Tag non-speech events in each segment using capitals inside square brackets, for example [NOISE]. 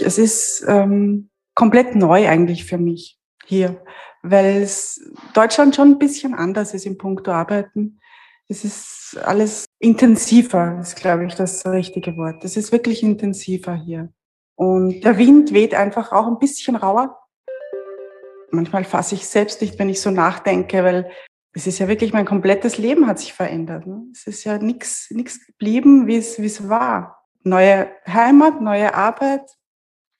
Es ist ähm, komplett neu eigentlich für mich hier, weil es Deutschland schon ein bisschen anders ist im Punkto Arbeiten. Es ist alles intensiver, ist, glaube ich, das richtige Wort. Es ist wirklich intensiver hier. Und der Wind weht einfach auch ein bisschen rauer. Manchmal fasse ich selbst nicht, wenn ich so nachdenke, weil es ist ja wirklich, mein komplettes Leben hat sich verändert. Ne? Es ist ja nichts nichts geblieben, wie es, wie es war. Neue Heimat, neue Arbeit,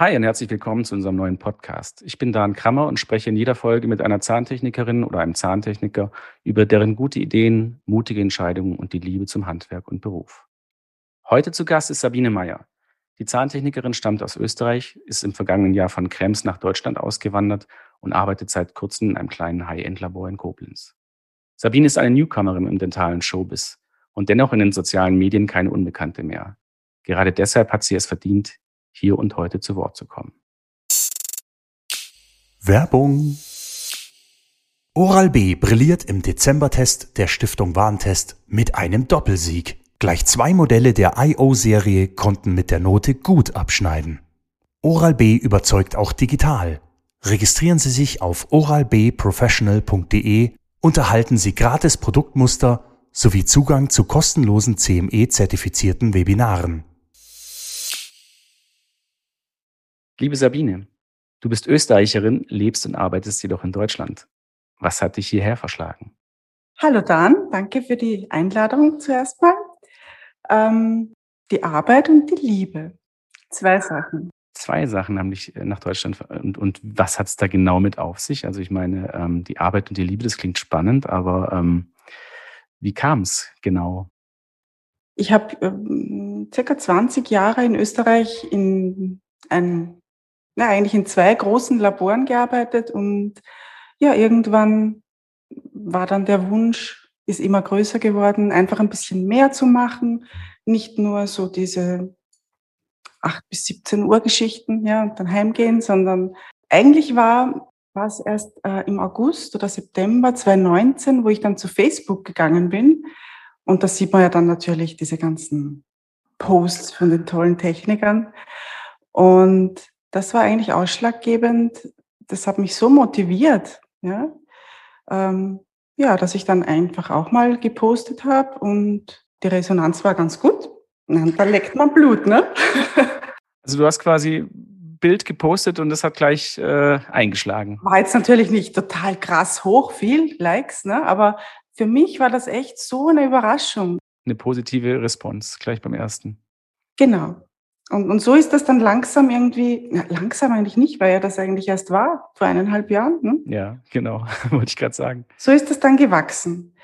Hi und herzlich willkommen zu unserem neuen Podcast. Ich bin Dan Krammer und spreche in jeder Folge mit einer Zahntechnikerin oder einem Zahntechniker über deren gute Ideen, mutige Entscheidungen und die Liebe zum Handwerk und Beruf. Heute zu Gast ist Sabine Meyer. Die Zahntechnikerin stammt aus Österreich, ist im vergangenen Jahr von Krems nach Deutschland ausgewandert und arbeitet seit kurzem in einem kleinen High-End-Labor in Koblenz. Sabine ist eine Newcomerin im dentalen Showbiz und dennoch in den sozialen Medien keine Unbekannte mehr. Gerade deshalb hat sie es verdient, hier und heute zu Wort zu kommen. Werbung. Oral-B brilliert im Dezembertest der Stiftung Warentest mit einem Doppelsieg. Gleich zwei Modelle der IO-Serie konnten mit der Note gut abschneiden. Oral-B überzeugt auch digital. Registrieren Sie sich auf oralbprofessional.de und erhalten Sie gratis Produktmuster sowie Zugang zu kostenlosen CME-zertifizierten Webinaren. Liebe Sabine, du bist Österreicherin, lebst und arbeitest jedoch in Deutschland. Was hat dich hierher verschlagen? Hallo Dan, danke für die Einladung zuerst mal. Ähm, die Arbeit und die Liebe. Zwei Sachen. Zwei Sachen haben dich äh, nach Deutschland und, und was hat es da genau mit auf sich? Also ich meine, ähm, die Arbeit und die Liebe, das klingt spannend, aber ähm, wie kam es genau? Ich habe ähm, circa 20 Jahre in Österreich in ein, na, eigentlich in zwei großen Laboren gearbeitet und ja, irgendwann war dann der Wunsch, ist immer größer geworden, einfach ein bisschen mehr zu machen, nicht nur so diese 8 bis 17 Uhr Geschichten, ja, und dann heimgehen, sondern eigentlich war, war es erst äh, im August oder September 2019, wo ich dann zu Facebook gegangen bin. Und da sieht man ja dann natürlich diese ganzen Posts von den tollen Technikern. Und das war eigentlich ausschlaggebend. Das hat mich so motiviert, ja, ähm, ja, dass ich dann einfach auch mal gepostet habe und die Resonanz war ganz gut. Und da leckt man Blut, ne? [LAUGHS] Also du hast quasi Bild gepostet und das hat gleich äh, eingeschlagen. War jetzt natürlich nicht total krass hoch, viel Likes, ne? aber für mich war das echt so eine Überraschung. Eine positive Response gleich beim ersten. Genau. Und, und so ist das dann langsam irgendwie, na, langsam eigentlich nicht, weil ja das eigentlich erst war, vor eineinhalb Jahren. Ne? Ja, genau, [LAUGHS] wollte ich gerade sagen. So ist das dann gewachsen.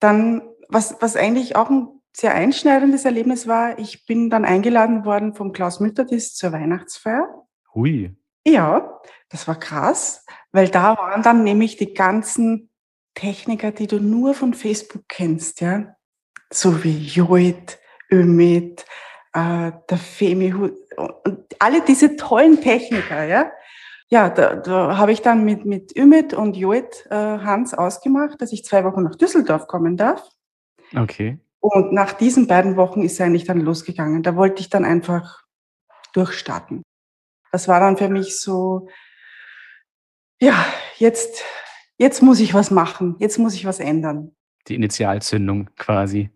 Dann, was, was eigentlich auch ein sehr einschneidendes Erlebnis war, ich bin dann eingeladen worden vom Klaus Mülterdis zur Weihnachtsfeier. Hui. Ja, das war krass, weil da waren dann nämlich die ganzen Techniker, die du nur von Facebook kennst, ja. So wie Joit, Ömit, äh, der Femi und alle diese tollen Techniker, ja. Ja, da, da habe ich dann mit, mit Ümit und Joit äh, Hans ausgemacht, dass ich zwei Wochen nach Düsseldorf kommen darf. Okay. Und nach diesen beiden Wochen ist eigentlich dann losgegangen. Da wollte ich dann einfach durchstarten. Das war dann für mich so, ja, jetzt, jetzt muss ich was machen, jetzt muss ich was ändern. Die Initialzündung quasi.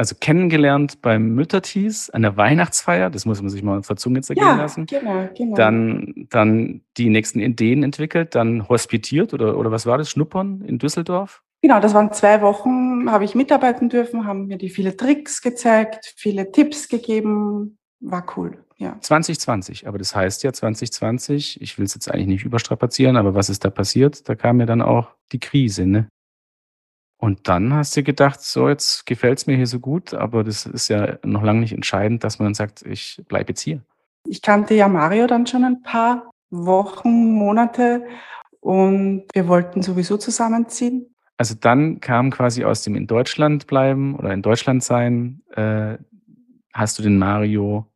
Also kennengelernt beim Müttertees an der Weihnachtsfeier, das muss man sich mal auf der Zunge zergehen ja, lassen. Genau, genau. Dann, dann die nächsten Ideen entwickelt, dann hospitiert oder, oder was war das? Schnuppern in Düsseldorf? Genau, das waren zwei Wochen, habe ich mitarbeiten dürfen, haben mir die viele Tricks gezeigt, viele Tipps gegeben. War cool, ja. 2020, aber das heißt ja 2020, ich will es jetzt eigentlich nicht überstrapazieren, aber was ist da passiert? Da kam ja dann auch die Krise, ne? Und dann hast du gedacht, so jetzt gefällt es mir hier so gut, aber das ist ja noch lange nicht entscheidend, dass man sagt, ich bleibe jetzt hier. Ich kannte ja Mario dann schon ein paar Wochen, Monate und wir wollten sowieso zusammenziehen. Also dann kam quasi aus dem in Deutschland bleiben oder in Deutschland sein, äh, hast du den Mario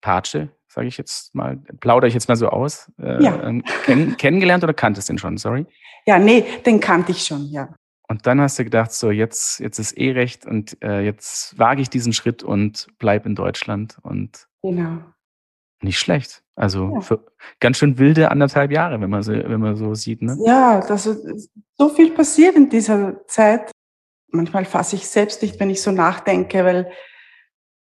Pace, sage ich jetzt mal, plaudere ich jetzt mal so aus, äh, ja. Ähm, kenn, kennengelernt oder kanntest du den schon, sorry? Ja, nee, den kannte ich schon, ja. Und dann hast du gedacht, so jetzt, jetzt ist eh recht und äh, jetzt wage ich diesen Schritt und bleib in Deutschland und genau. nicht schlecht. Also ja. für ganz schön wilde anderthalb Jahre, wenn man so, wenn man so sieht. Ne? Ja, das ist so viel passiert in dieser Zeit. Manchmal fasse ich selbst nicht, wenn ich so nachdenke, weil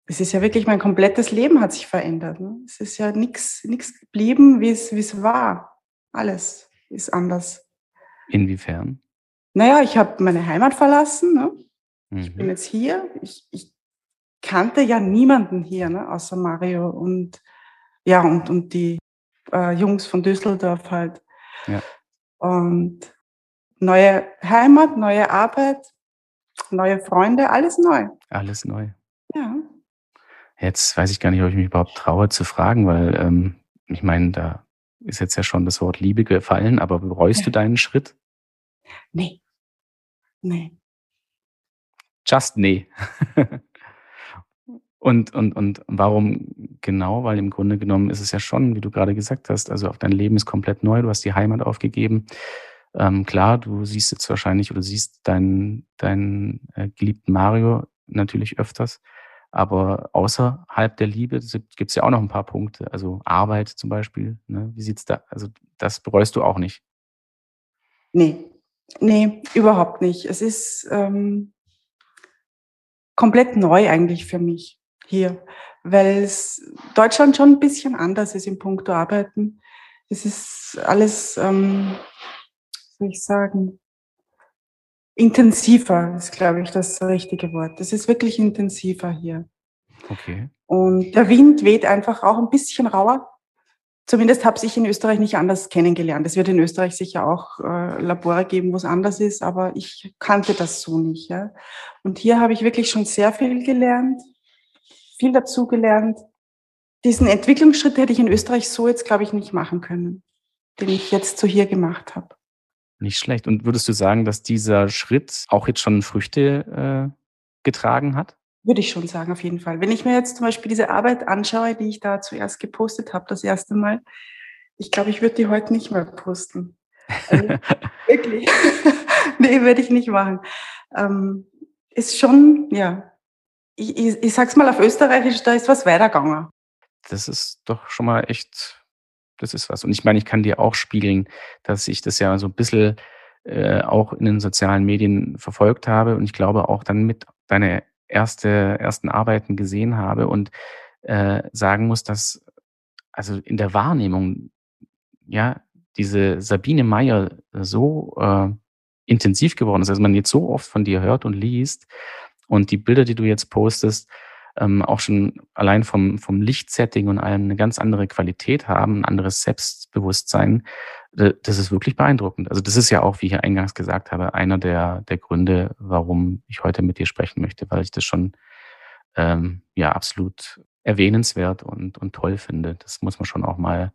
es ist ja wirklich, mein komplettes Leben hat sich verändert. Ne? Es ist ja nichts geblieben, wie es, wie es war. Alles ist anders. Inwiefern? Naja, ich habe meine Heimat verlassen. Ne? Mhm. Ich bin mhm. jetzt hier. Ich, ich kannte ja niemanden hier, ne? außer Mario und ja, und, und die äh, Jungs von Düsseldorf halt. Ja. Und neue Heimat, neue Arbeit, neue Freunde, alles neu. Alles neu. Ja. Jetzt weiß ich gar nicht, ob ich mich überhaupt traue zu fragen, weil ähm, ich meine, da ist jetzt ja schon das Wort Liebe gefallen, aber bereust du [LAUGHS] deinen Schritt? Nee. Nee. Just nee. [LAUGHS] und, und, und warum genau? Weil im Grunde genommen ist es ja schon, wie du gerade gesagt hast, also auch dein Leben ist komplett neu, du hast die Heimat aufgegeben. Ähm, klar, du siehst jetzt wahrscheinlich oder siehst deinen, deinen äh, geliebten Mario natürlich öfters, aber außerhalb der Liebe gibt es ja auch noch ein paar Punkte, also Arbeit zum Beispiel. Ne? Wie sieht's da? Also das bereust du auch nicht? Nee, Nee, überhaupt nicht. Es ist ähm, komplett neu eigentlich für mich hier, weil es Deutschland schon ein bisschen anders ist im Punkt Arbeiten. Es ist alles, ähm, soll ich sagen, intensiver ist, glaube ich, das richtige Wort. Es ist wirklich intensiver hier. Okay. Und der Wind weht einfach auch ein bisschen rauer. Zumindest habe ich in Österreich nicht anders kennengelernt. Es wird in Österreich sicher auch äh, Labore geben, wo es anders ist, aber ich kannte das so nicht. Ja? Und hier habe ich wirklich schon sehr viel gelernt, viel dazu gelernt. Diesen Entwicklungsschritt hätte ich in Österreich so jetzt, glaube ich, nicht machen können, den ich jetzt so hier gemacht habe. Nicht schlecht. Und würdest du sagen, dass dieser Schritt auch jetzt schon Früchte äh, getragen hat? Würde ich schon sagen, auf jeden Fall. Wenn ich mir jetzt zum Beispiel diese Arbeit anschaue, die ich da zuerst gepostet habe, das erste Mal, ich glaube, ich würde die heute nicht mehr posten. Also, [LAUGHS] wirklich. [LAUGHS] nee, würde ich nicht machen. Ähm, ist schon, ja, ich, ich, ich sag's mal auf Österreichisch, da ist was weitergegangen. Das ist doch schon mal echt, das ist was. Und ich meine, ich kann dir auch spiegeln, dass ich das ja so ein bisschen äh, auch in den sozialen Medien verfolgt habe und ich glaube auch dann mit deiner erste, ersten Arbeiten gesehen habe und äh, sagen muss, dass also in der Wahrnehmung, ja, diese Sabine Meyer so äh, intensiv geworden ist, dass man jetzt so oft von dir hört und liest und die Bilder, die du jetzt postest, ähm, auch schon allein vom, vom Lichtsetting und allem eine ganz andere Qualität haben, ein anderes Selbstbewusstsein, das ist wirklich beeindruckend. Also das ist ja auch, wie ich eingangs gesagt habe, einer der, der Gründe, warum ich heute mit dir sprechen möchte, weil ich das schon ähm, ja absolut erwähnenswert und, und toll finde. Das muss man schon auch mal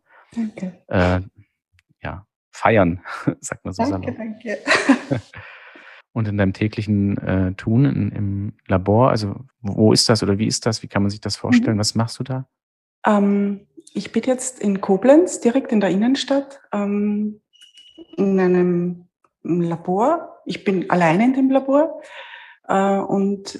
äh, ja, feiern, [LAUGHS] sagt man so. Danke, danke. [LAUGHS] und in deinem täglichen äh, Tun in, im Labor, also wo ist das oder wie ist das? Wie kann man sich das vorstellen? Mhm. Was machst du da? Ähm, ich bin jetzt in Koblenz, direkt in der Innenstadt, ähm, in einem Labor. Ich bin alleine in dem Labor äh, und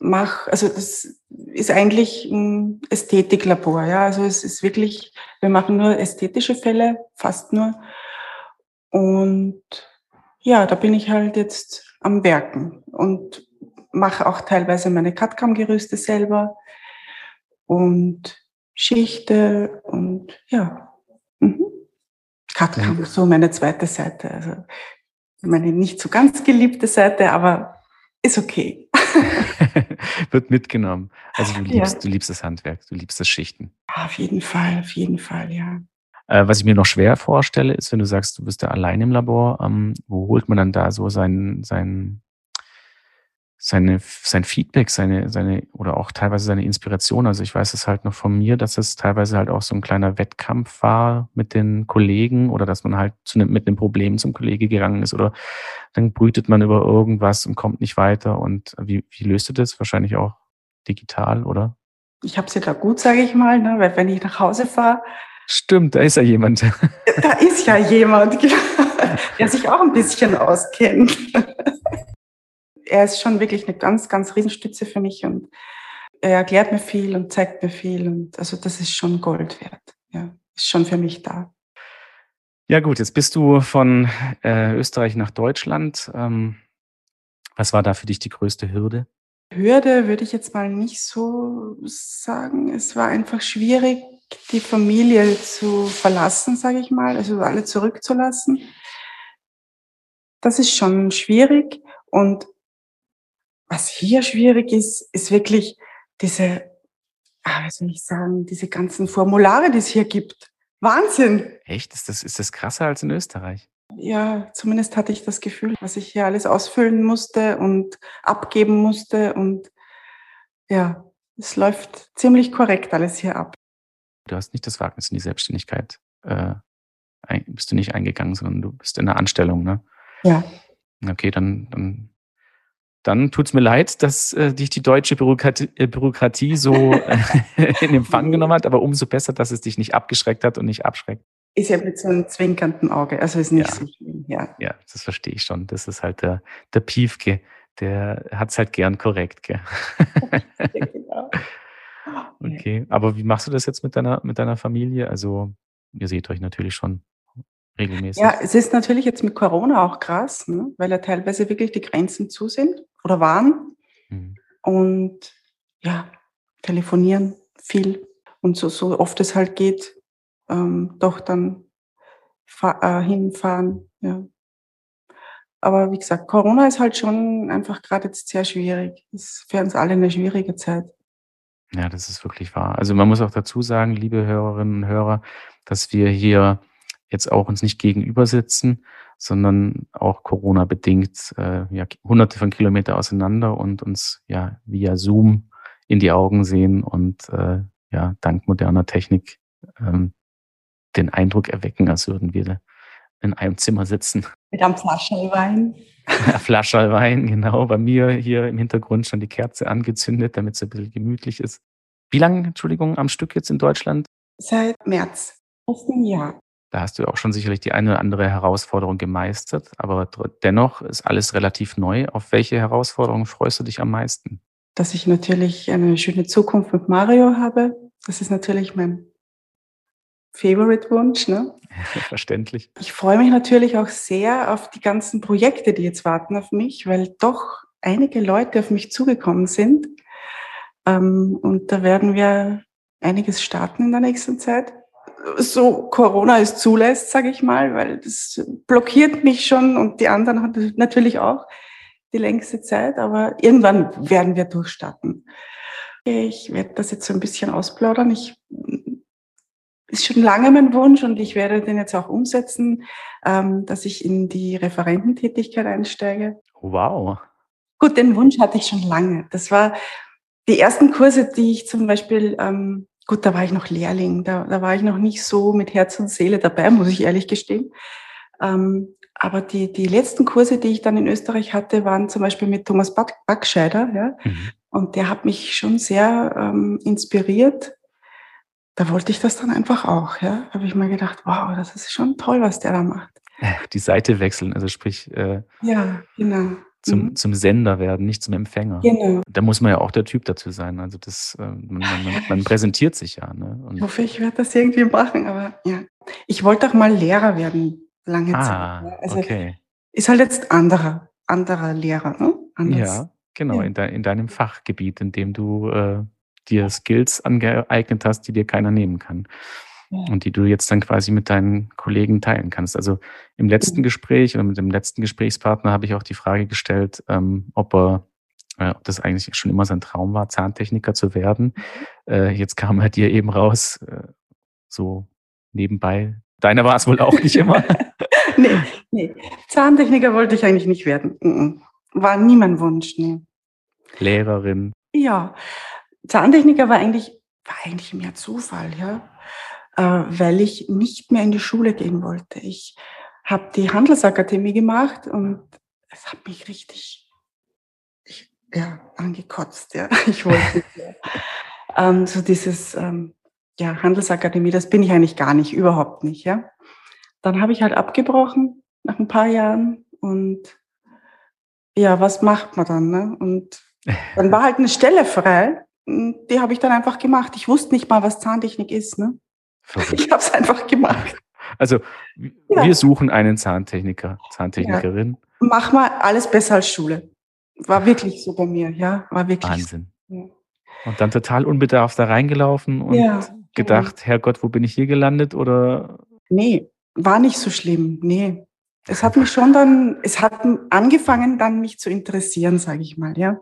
mache, also das ist eigentlich ein Ästhetiklabor. Ja? Also es ist wirklich, wir machen nur ästhetische Fälle, fast nur. Und ja, da bin ich halt jetzt am Werken und mache auch teilweise meine CAD-CAM-Gerüste selber und Schichte und ja. Mhm. CAD-CAM, so meine zweite Seite. Also meine nicht so ganz geliebte Seite, aber ist okay. [LAUGHS] [LAUGHS] Wird mitgenommen. Also du liebst, ja. du liebst das Handwerk, du liebst das Schichten. Auf jeden Fall, auf jeden Fall, ja. Äh, was ich mir noch schwer vorstelle, ist, wenn du sagst, du bist da allein im Labor, ähm, wo holt man dann da so sein, sein seine, sein Feedback, seine, seine, oder auch teilweise seine Inspiration. Also ich weiß es halt noch von mir, dass es teilweise halt auch so ein kleiner Wettkampf war mit den Kollegen oder dass man halt zu ne, mit einem Problem zum Kollege gegangen ist oder dann brütet man über irgendwas und kommt nicht weiter. Und wie, wie löst du das? Wahrscheinlich auch digital, oder? Ich habe es ja da gut, sage ich mal, ne? weil wenn ich nach Hause fahre. Stimmt, da ist ja jemand. Da ist ja jemand, [LAUGHS] genau, der sich auch ein bisschen auskennt [LAUGHS] er ist schon wirklich eine ganz, ganz Riesenstütze für mich und er erklärt mir viel und zeigt mir viel und also das ist schon Gold wert. Ja, ist schon für mich da. Ja gut, jetzt bist du von äh, Österreich nach Deutschland. Ähm, was war da für dich die größte Hürde? Hürde würde ich jetzt mal nicht so sagen. Es war einfach schwierig, die Familie zu verlassen, sage ich mal, also alle zurückzulassen. Das ist schon schwierig und was hier schwierig ist, ist wirklich diese, ah, wie soll ich sagen, diese ganzen Formulare, die es hier gibt. Wahnsinn! Echt? Ist das, ist das krasser als in Österreich? Ja, zumindest hatte ich das Gefühl, was ich hier alles ausfüllen musste und abgeben musste. Und ja, es läuft ziemlich korrekt alles hier ab. Du hast nicht das Wagnis in die Selbstständigkeit, äh, bist du nicht eingegangen, sondern du bist in der Anstellung, ne? Ja. Okay, dann, dann dann tut es mir leid, dass äh, dich die deutsche Bürokratie, äh, Bürokratie so äh, [LAUGHS] in Empfang genommen hat, aber umso besser, dass es dich nicht abgeschreckt hat und nicht abschreckt. Ist ja mit so einem zwinkernden Auge, also ist nicht ja. so schlimm, ja. Ja, das verstehe ich schon. Das ist halt der, der Piefke, der hat es halt gern korrekt, gell? [LAUGHS] genau. [LAUGHS] Okay, aber wie machst du das jetzt mit deiner, mit deiner Familie? Also, ihr seht euch natürlich schon regelmäßig. Ja, es ist natürlich jetzt mit Corona auch krass, ne? weil ja teilweise wirklich die Grenzen zu sind oder waren. Mhm. Und ja, telefonieren viel und so, so oft es halt geht, ähm, doch dann äh, hinfahren. Ja. Aber wie gesagt, Corona ist halt schon einfach gerade jetzt sehr schwierig. Ist für uns alle eine schwierige Zeit. Ja, das ist wirklich wahr. Also man muss auch dazu sagen, liebe Hörerinnen und Hörer, dass wir hier jetzt auch uns nicht gegenüber sitzen, sondern auch Corona-bedingt äh, ja, hunderte von Kilometer auseinander und uns ja via Zoom in die Augen sehen und äh, ja, dank moderner Technik ähm, den Eindruck erwecken, als würden wir in einem Zimmer sitzen. Mit einem Wein. [LAUGHS] Flascherl Wein, genau. Bei mir hier im Hintergrund schon die Kerze angezündet, damit es ein bisschen gemütlich ist. Wie lange, Entschuldigung, am Stück jetzt in Deutschland? Seit März, letzten Jahr. Da hast du auch schon sicherlich die eine oder andere Herausforderung gemeistert, aber dennoch ist alles relativ neu. Auf welche Herausforderung freust du dich am meisten? Dass ich natürlich eine schöne Zukunft mit Mario habe. Das ist natürlich mein Favorite-Wunsch. Ne? [LAUGHS] Verständlich. Ich freue mich natürlich auch sehr auf die ganzen Projekte, die jetzt warten auf mich, weil doch einige Leute auf mich zugekommen sind. Ähm, und da werden wir einiges starten in der nächsten Zeit so Corona es zulässt, sage ich mal, weil das blockiert mich schon und die anderen natürlich auch die längste Zeit, aber irgendwann werden wir durchstarten. Ich werde das jetzt so ein bisschen ausplaudern. Ich ist schon lange mein Wunsch und ich werde den jetzt auch umsetzen, ähm, dass ich in die Referententätigkeit einsteige. Wow. Gut, den Wunsch hatte ich schon lange. Das war die ersten Kurse, die ich zum Beispiel ähm, Gut, da war ich noch Lehrling, da, da war ich noch nicht so mit Herz und Seele dabei, muss ich ehrlich gestehen. Ähm, aber die, die letzten Kurse, die ich dann in Österreich hatte, waren zum Beispiel mit Thomas Backscheider. Ja? Mhm. Und der hat mich schon sehr ähm, inspiriert. Da wollte ich das dann einfach auch. Ja? habe ich mir gedacht, wow, das ist schon toll, was der da macht. Die Seite wechseln, also sprich. Äh, ja, genau zum, mhm. zum Sender werden, nicht zum Empfänger. Genau. Da muss man ja auch der Typ dazu sein. Also das, äh, man, man, man präsentiert sich ja. Ne? Und ich hoffe, ich werde das irgendwie machen, aber ja. Ich wollte auch mal Lehrer werden, lange ah, Zeit. Also okay. Ist halt jetzt anderer, anderer Lehrer, ne? Anders. Ja, genau, ja. In, de, in deinem Fachgebiet, in dem du äh, dir Skills angeeignet hast, die dir keiner nehmen kann und die du jetzt dann quasi mit deinen Kollegen teilen kannst. Also im letzten Gespräch oder mit dem letzten Gesprächspartner habe ich auch die Frage gestellt, ähm, ob er äh, ob das eigentlich schon immer sein Traum war, Zahntechniker zu werden. Mhm. Äh, jetzt kam er dir eben raus, äh, so nebenbei. Deiner war es wohl auch nicht immer. [LAUGHS] nee, nee. Zahntechniker wollte ich eigentlich nicht werden. War nie mein Wunsch. Nee. Lehrerin? Ja, Zahntechniker war eigentlich, war eigentlich mehr Zufall, ja, weil ich nicht mehr in die Schule gehen wollte. Ich habe die Handelsakademie gemacht und es hat mich richtig ich, ja, angekotzt. Ja. [LAUGHS] Ich wollte ähm, so dieses ähm, ja, Handelsakademie, das bin ich eigentlich gar nicht, überhaupt nicht. Ja. Dann habe ich halt abgebrochen nach ein paar Jahren und ja, was macht man dann? Ne? Und dann war halt eine Stelle frei. Die habe ich dann einfach gemacht. Ich wusste nicht mal, was Zahntechnik ist. Ne? Ich habe es einfach gemacht. Also ja. wir suchen einen Zahntechniker, Zahntechnikerin. Ja. Mach mal alles besser als Schule. War wirklich so bei mir, ja, war wirklich. Wahnsinn. So. Und dann total unbedarft da reingelaufen und ja, gedacht, genau. Herrgott, wo bin ich hier gelandet? Oder? Nee, war nicht so schlimm. Nee. Es hat mich schon dann, es hat angefangen, dann mich zu interessieren, sage ich mal, ja.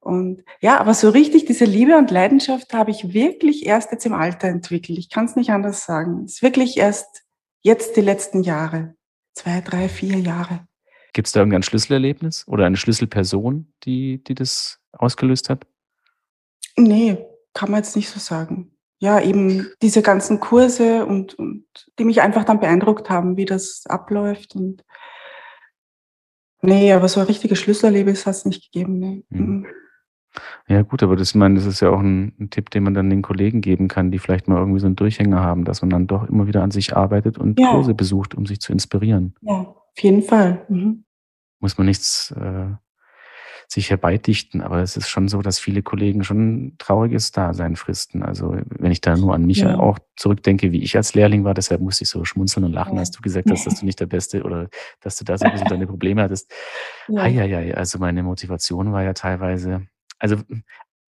Und ja, aber so richtig diese Liebe und Leidenschaft habe ich wirklich erst jetzt im Alter entwickelt. Ich kann es nicht anders sagen. Es ist wirklich erst jetzt die letzten Jahre. Zwei, drei, vier Jahre. Gibt es da irgendein Schlüsselerlebnis oder eine Schlüsselperson, die, die das ausgelöst hat? Nee, kann man jetzt nicht so sagen. Ja, eben diese ganzen Kurse und, und die mich einfach dann beeindruckt haben, wie das abläuft. Und nee, aber so ein richtiges Schlüsselerlebnis hat es nicht gegeben. Nee. Mhm. Ja, gut, aber das, ich meine, das ist ja auch ein, ein, Tipp, den man dann den Kollegen geben kann, die vielleicht mal irgendwie so einen Durchhänger haben, dass man dann doch immer wieder an sich arbeitet und ja. Kurse besucht, um sich zu inspirieren. Ja, auf jeden Fall. Mhm. Muss man nichts äh, sich herbeidichten, aber es ist schon so, dass viele Kollegen schon trauriges Dasein fristen. Also wenn ich da nur an mich ja. auch zurückdenke, wie ich als Lehrling war, deshalb musste ich so schmunzeln und lachen, ja. als du gesagt hast, dass du nicht der Beste oder dass du da so ein bisschen [LAUGHS] deine Probleme hattest. Ja. Eieiei, also meine Motivation war ja teilweise also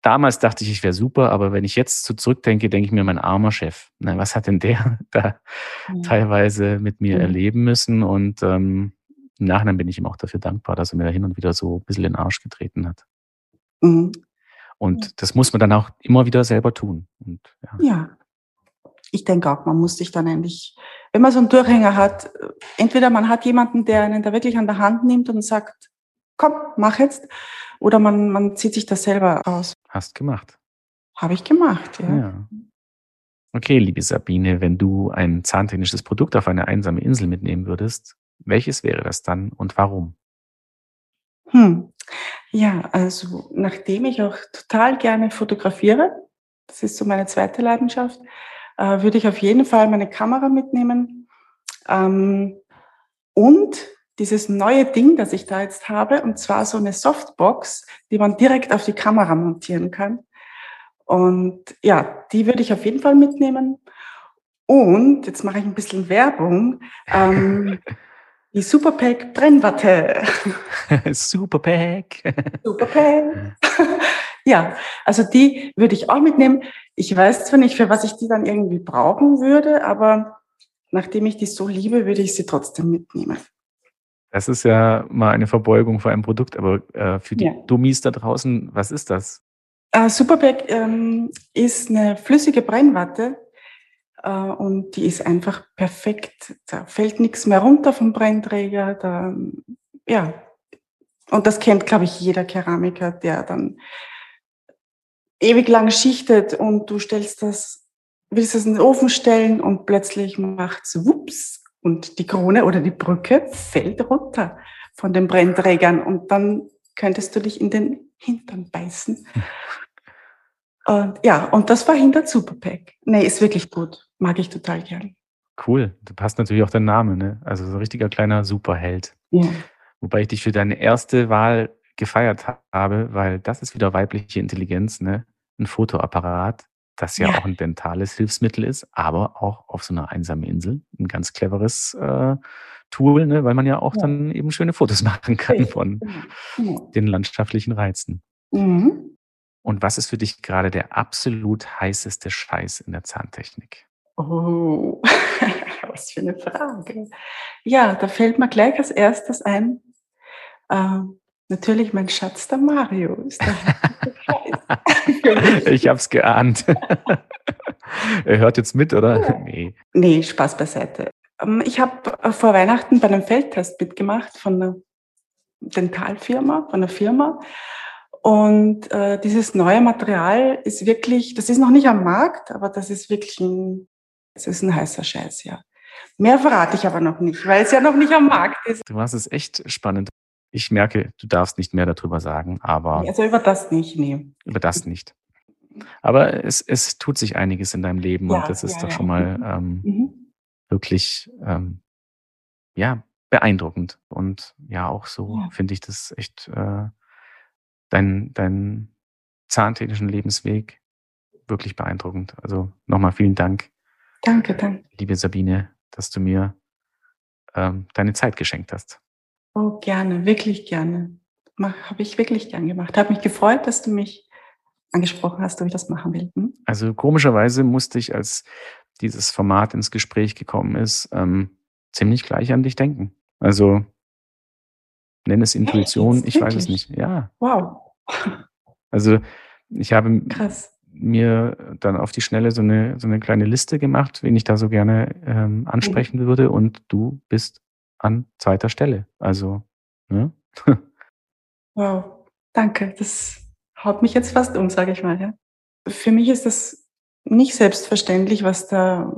damals dachte ich, ich wäre super, aber wenn ich jetzt so zurückdenke, denke ich mir, mein armer Chef, na, was hat denn der [LAUGHS] da mhm. teilweise mit mir mhm. erleben müssen? Und ähm, im Nachhinein bin ich ihm auch dafür dankbar, dass er mir da hin und wieder so ein bisschen in den Arsch getreten hat. Mhm. Und das muss man dann auch immer wieder selber tun. Und, ja. ja. Ich denke auch, man muss sich dann eigentlich, wenn man so einen Durchhänger hat, entweder man hat jemanden, der einen da wirklich an der Hand nimmt und sagt, komm, mach jetzt, oder man, man zieht sich das selber aus. Hast gemacht. Habe ich gemacht, ja. ja. Okay, liebe Sabine, wenn du ein zahntechnisches Produkt auf eine einsame Insel mitnehmen würdest, welches wäre das dann und warum? Hm. Ja, also nachdem ich auch total gerne fotografiere, das ist so meine zweite Leidenschaft, äh, würde ich auf jeden Fall meine Kamera mitnehmen ähm, und dieses neue Ding, das ich da jetzt habe, und zwar so eine Softbox, die man direkt auf die Kamera montieren kann. Und ja, die würde ich auf jeden Fall mitnehmen. Und jetzt mache ich ein bisschen Werbung. Ähm, [LAUGHS] die Superpack Brennwatte. [LAUGHS] Superpack. Superpack. [LAUGHS] ja, also die würde ich auch mitnehmen. Ich weiß zwar nicht, für was ich die dann irgendwie brauchen würde, aber nachdem ich die so liebe, würde ich sie trotzdem mitnehmen. Das ist ja mal eine Verbeugung vor einem Produkt, aber äh, für die ja. Dummies da draußen, was ist das? Äh, Superbag ähm, ist eine flüssige Brennwatte äh, und die ist einfach perfekt. Da fällt nichts mehr runter vom Brennträger. Da, ja, und das kennt, glaube ich, jeder Keramiker, der dann ewig lang schichtet und du stellst das, willst es in den Ofen stellen und plötzlich macht es wups und die Krone oder die Brücke fällt runter von den Brennträgern und dann könntest du dich in den Hintern beißen. [LAUGHS] Und ja, und das verhindert Superpack. Nee, ist wirklich gut. Mag ich total gern. Cool. Du passt natürlich auch dein Name, ne? Also so ein richtiger kleiner Superheld. Ja. Wobei ich dich für deine erste Wahl gefeiert habe, weil das ist wieder weibliche Intelligenz, ne? Ein Fotoapparat das ja, ja, auch ein dentales Hilfsmittel ist, aber auch auf so einer einsamen Insel ein ganz cleveres äh, Tool, ne, weil man ja auch ja. dann eben schöne Fotos [LAUGHS] machen kann von ja. den landschaftlichen Reizen. Mhm. Und was ist für dich gerade der absolut heißeste Scheiß in der Zahntechnik? Oh, [LAUGHS] was für eine Frage. Ja, da fällt mir gleich als erstes ein, ähm, Natürlich mein Schatz, der Mario. Ist der [LAUGHS] [LAUGHS] ich hab's geahnt. [LAUGHS] er hört jetzt mit, oder? Nee. Nee, Spaß beiseite. Ähm, ich habe äh, vor Weihnachten bei einem Feldtest mitgemacht von einer Dentalfirma, von einer Firma. Und äh, dieses neue Material ist wirklich, das ist noch nicht am Markt, aber das ist wirklich ein, das ist ein heißer Scheiß, ja. Mehr verrate ich aber noch nicht, weil es ja noch nicht am Markt ist. Du machst es echt spannend. Ich merke, du darfst nicht mehr darüber sagen, aber. Also über das nicht, nee. Über das nicht. Aber es, es tut sich einiges in deinem Leben ja, und das ist ja, doch schon mal ähm, mhm. wirklich ähm, ja beeindruckend und ja auch so ja. finde ich das echt äh, dein dein zahntechnischen Lebensweg wirklich beeindruckend. Also nochmal vielen Dank. Danke, danke. Liebe Sabine, dass du mir ähm, deine Zeit geschenkt hast. Oh, gerne, wirklich gerne. Habe ich wirklich gern gemacht. Habe mich gefreut, dass du mich angesprochen hast, ob ich das machen will. Hm? Also komischerweise musste ich, als dieses Format ins Gespräch gekommen ist, ähm, ziemlich gleich an dich denken. Also nenn es Intuition, ich weiß es nicht. Ja. Wow. [LAUGHS] Also ich habe Krass. mir dann auf die Schnelle so eine, so eine kleine Liste gemacht, wen ich da so gerne ähm, ansprechen mhm. würde und du bist an zweiter Stelle. Also, ne? [LAUGHS] wow, danke. Das haut mich jetzt fast um, sage ich mal. Ja. Für mich ist das nicht selbstverständlich, was da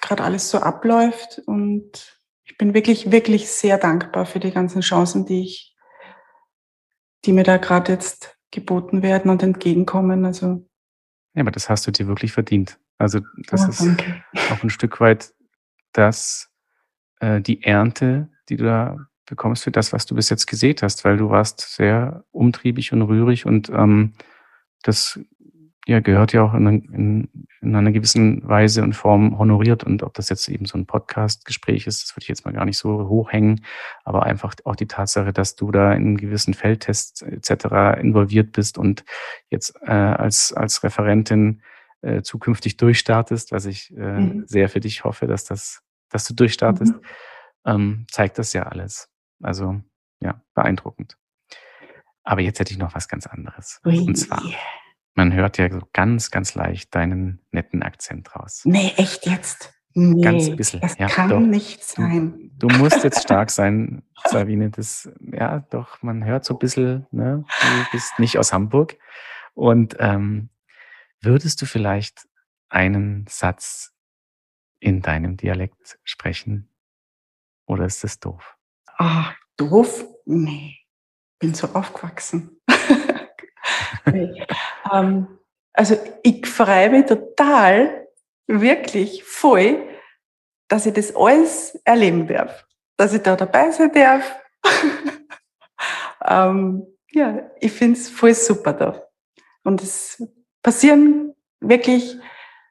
gerade alles so abläuft. Und ich bin wirklich, wirklich sehr dankbar für die ganzen Chancen, die ich, die mir da gerade jetzt geboten werden und entgegenkommen. Also ja, aber das hast du dir wirklich verdient. Also das oh, ist auch ein Stück weit das, äh, die Ernte, die du da bekommst für das, was du bis jetzt gesät hast, weil du warst sehr umtriebig und rührig und ähm, das ja, gehört ja auch in, in, in, einer gewissen Weise und Form honoriert. Und ob das jetzt eben so ein Podcast-Gespräch ist, das würde ich jetzt mal gar nicht so hochhängen. Aber einfach auch die Tatsache, dass du da in gewissen Feldtests etc. involviert bist und jetzt äh, als, als Referentin äh, zukünftig durchstartest, was ich äh, mhm. sehr für dich hoffe, dass das, dass du durchstartest, mhm. ähm, zeigt das ja alles. Also ja, beeindruckend. Aber jetzt hätte ich noch was ganz anderes. Ui. Und zwar, man hört ja so ganz, ganz leicht deinen netten Akzent raus. Nee, echt jetzt? Nee, ganz bisschen. Das ja, kann doch. nicht sein. Du, du, musst jetzt [LAUGHS] stark sein, Sabine. Das, ja, doch, man hört so ein bisschen, ne? du bist nicht aus Hamburg. Und ähm, würdest du vielleicht einen Satz in deinem Dialekt sprechen? Oder ist das doof? Ah, doof? Nee, bin so aufgewachsen. [LAUGHS] ähm, also ich freue mich total, wirklich voll, dass ich das alles erleben darf. Dass ich da dabei sein darf. [LAUGHS] ähm, ja, ich finde es voll super da. Und es passieren wirklich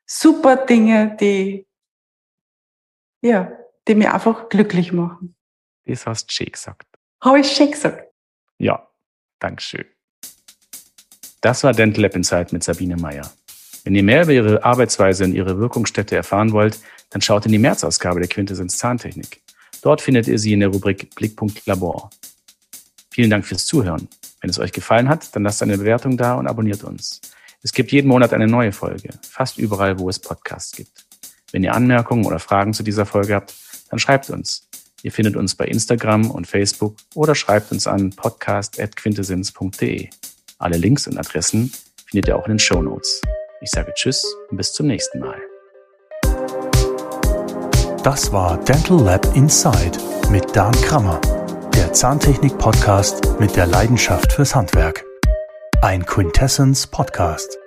super Dinge, die, ja, die mir einfach glücklich machen. Das hast du schön gesagt. Habe ich schön gesagt? Ja, Dankeschön. Das war Dental Lab Insight mit Sabine Meyer. Wenn ihr mehr über ihre Arbeitsweise und ihre Wirkungsstätte erfahren wollt, dann schaut in die März-Ausgabe der Quintessenz Zahntechnik. Dort findet ihr sie in der Rubrik Blickpunkt Labor. Vielen Dank fürs Zuhören. Wenn es euch gefallen hat, dann lasst eine Bewertung da und abonniert uns. Es gibt jeden Monat eine neue Folge, fast überall, wo es Podcasts gibt. Wenn ihr Anmerkungen oder Fragen zu dieser Folge habt, dann schreibt uns. Ihr findet uns bei Instagram und Facebook oder schreibt uns an podcast.quintessenz.de. Alle Links und Adressen findet ihr auch in den Show Notes. Ich sage Tschüss und bis zum nächsten Mal. Das war Dental Lab Inside mit Dan Krammer, der Zahntechnik-Podcast mit der Leidenschaft fürs Handwerk. Ein Quintessence Podcast.